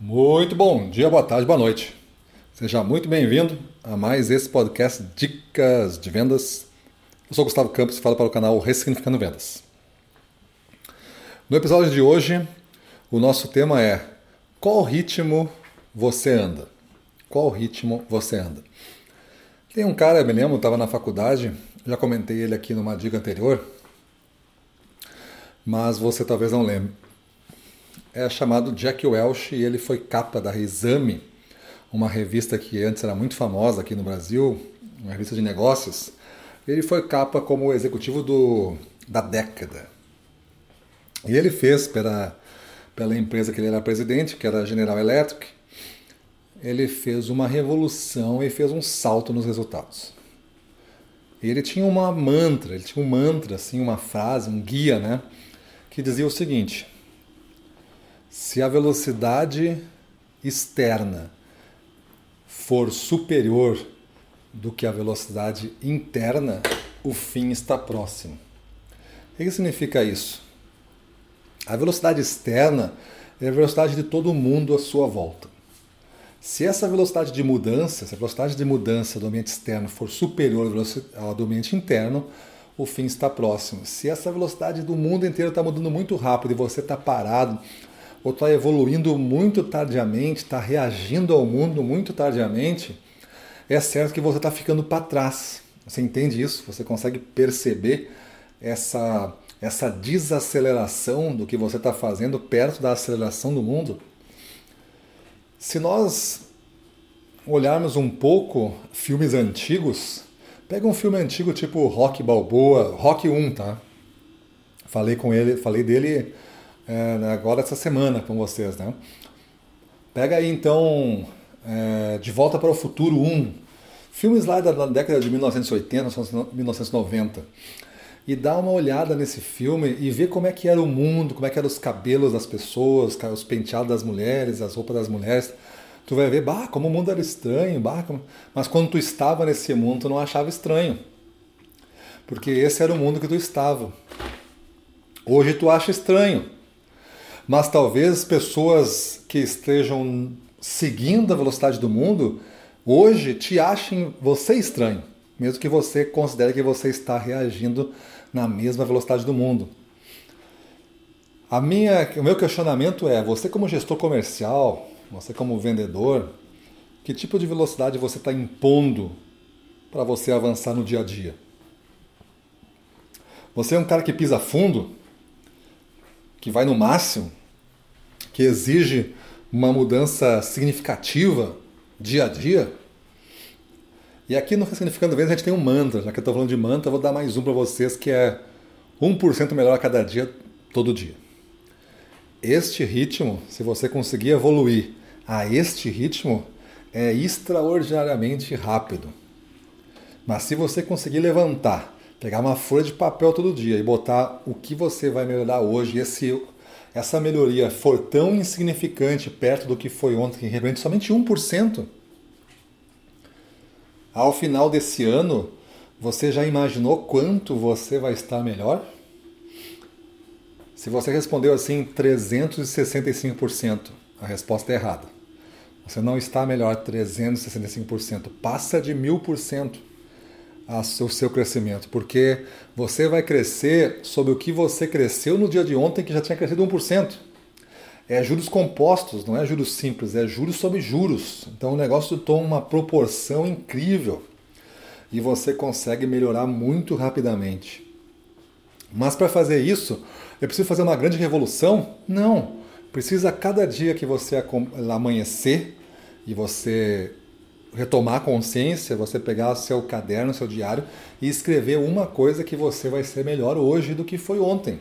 Muito bom dia, boa tarde, boa noite. Seja muito bem-vindo a mais esse podcast Dicas de Vendas. Eu sou Gustavo Campos e falo para o canal Ressignificando Vendas. No episódio de hoje, o nosso tema é Qual ritmo você anda? Qual ritmo você anda? Tem um cara, eu me lembro, estava na faculdade, já comentei ele aqui numa dica anterior, mas você talvez não lembre é chamado Jack Welch e ele foi capa da Exame, uma revista que antes era muito famosa aqui no Brasil, uma revista de negócios. Ele foi capa como executivo do, da década. E ele fez pela, pela empresa que ele era presidente, que era a General Electric, ele fez uma revolução e fez um salto nos resultados. E ele tinha uma mantra, ele tinha um mantra, assim, uma frase, um guia, né? Que dizia o seguinte: se a velocidade externa for superior do que a velocidade interna, o fim está próximo. O que significa isso? A velocidade externa é a velocidade de todo mundo à sua volta. Se essa velocidade de mudança, se a velocidade de mudança do ambiente externo for superior ao do ambiente interno, o fim está próximo. Se essa velocidade do mundo inteiro está mudando muito rápido e você está parado, ou está evoluindo muito tardiamente, está reagindo ao mundo muito tardiamente, é certo que você está ficando para trás. Você entende isso? Você consegue perceber essa, essa desaceleração do que você está fazendo perto da aceleração do mundo? Se nós olharmos um pouco filmes antigos, pega um filme antigo tipo Rock Balboa, Rock 1, tá? Falei com ele, falei dele é, agora essa semana com vocês, né? Pega aí então é, De Volta para o Futuro 1, filmes lá da, da década de 1980, 1990 e dá uma olhada nesse filme e vê como é que era o mundo, como é que eram os cabelos das pessoas, os penteados das mulheres, as roupas das mulheres. Tu vai ver, bah, como o mundo era estranho, bah, como... mas quando tu estava nesse mundo, tu não achava estranho. Porque esse era o mundo que tu estava. Hoje tu acha estranho mas talvez pessoas que estejam seguindo a velocidade do mundo hoje te achem você estranho, mesmo que você considere que você está reagindo na mesma velocidade do mundo. A minha, o meu questionamento é: você, como gestor comercial, você, como vendedor, que tipo de velocidade você está impondo para você avançar no dia a dia? Você é um cara que pisa fundo, que vai no máximo, que exige uma mudança significativa dia a dia. E aqui no Ressignificando Vendas a gente tem um mantra, já que eu estou falando de mantra, vou dar mais um para vocês que é 1% melhor a cada dia, todo dia. Este ritmo, se você conseguir evoluir a este ritmo, é extraordinariamente rápido. Mas se você conseguir levantar, pegar uma folha de papel todo dia e botar o que você vai melhorar hoje, esse essa melhoria for tão insignificante perto do que foi ontem, que representa somente 1%, ao final desse ano, você já imaginou quanto você vai estar melhor? Se você respondeu assim 365%, a resposta é errada. Você não está melhor 365%, passa de 1000% o seu crescimento, porque você vai crescer sobre o que você cresceu no dia de ontem, que já tinha crescido 1%. É juros compostos, não é juros simples, é juros sobre juros. Então o negócio toma uma proporção incrível e você consegue melhorar muito rapidamente. Mas para fazer isso, eu preciso fazer uma grande revolução? Não. Precisa cada dia que você amanhecer e você retomar a consciência, você pegar seu caderno, seu diário e escrever uma coisa que você vai ser melhor hoje do que foi ontem.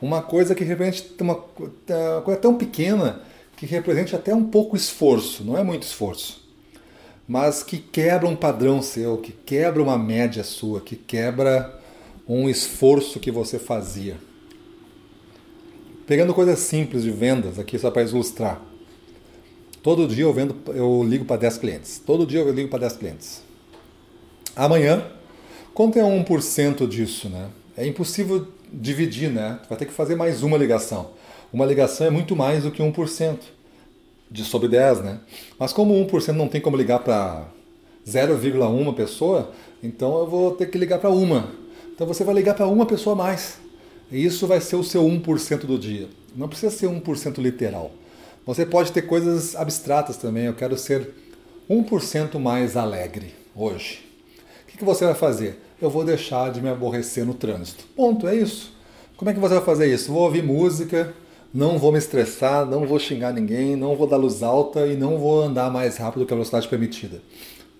Uma coisa que represente uma coisa tão pequena que represente até um pouco esforço, não é muito esforço, mas que quebra um padrão seu, que quebra uma média sua, que quebra um esforço que você fazia. Pegando coisas simples de vendas aqui só para ilustrar. Todo dia eu vendo, eu ligo para 10 clientes. Todo dia eu ligo para 10 clientes. Amanhã, quanto é 1% disso, né? É impossível dividir, né? Vai ter que fazer mais uma ligação. Uma ligação é muito mais do que 1%. de sobre 10, né? Mas como 1% não tem como ligar para 0,1 pessoa, então eu vou ter que ligar para uma. Então você vai ligar para uma pessoa a mais. E isso vai ser o seu 1% do dia. Não precisa ser 1% literal. Você pode ter coisas abstratas também. Eu quero ser 1% mais alegre hoje. O que, você vai fazer? Eu vou deixar de me aborrecer no trânsito. Ponto, é isso. Como é que você vai fazer isso? Vou ouvir música, não vou me estressar, não vou xingar ninguém, não vou dar luz alta e não vou andar mais rápido que a velocidade permitida.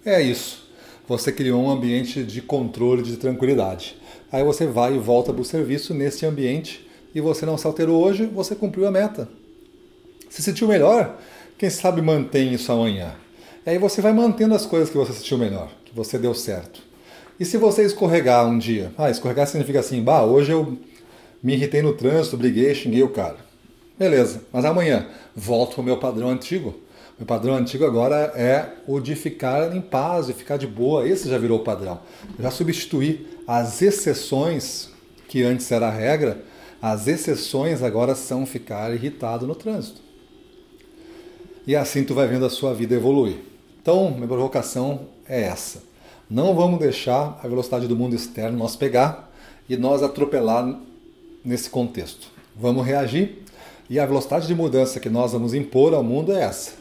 É isso. Você criou um ambiente de controle, de tranquilidade. Aí você vai e volta para o serviço nesse ambiente e você não se alterou hoje, você cumpriu a meta. Se sentiu melhor, quem sabe mantém isso amanhã. E aí você vai mantendo as coisas que você sentiu melhor, que você deu certo. E se você escorregar um dia? Ah, escorregar significa assim, bah, hoje eu me irritei no trânsito, briguei, xinguei o cara. Beleza, mas amanhã volto para o meu padrão antigo. Meu padrão antigo agora é o de ficar em paz, de ficar de boa. Esse já virou o padrão. Eu já substituí as exceções, que antes era a regra, as exceções agora são ficar irritado no trânsito. E assim tu vai vendo a sua vida evoluir. Então, minha provocação é essa. Não vamos deixar a velocidade do mundo externo nós pegar e nós atropelar nesse contexto. Vamos reagir e a velocidade de mudança que nós vamos impor ao mundo é essa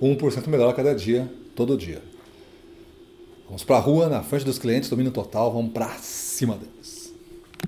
1% melhor a cada dia, todo dia. Vamos para a rua, na frente dos clientes, domínio total, vamos para cima deles.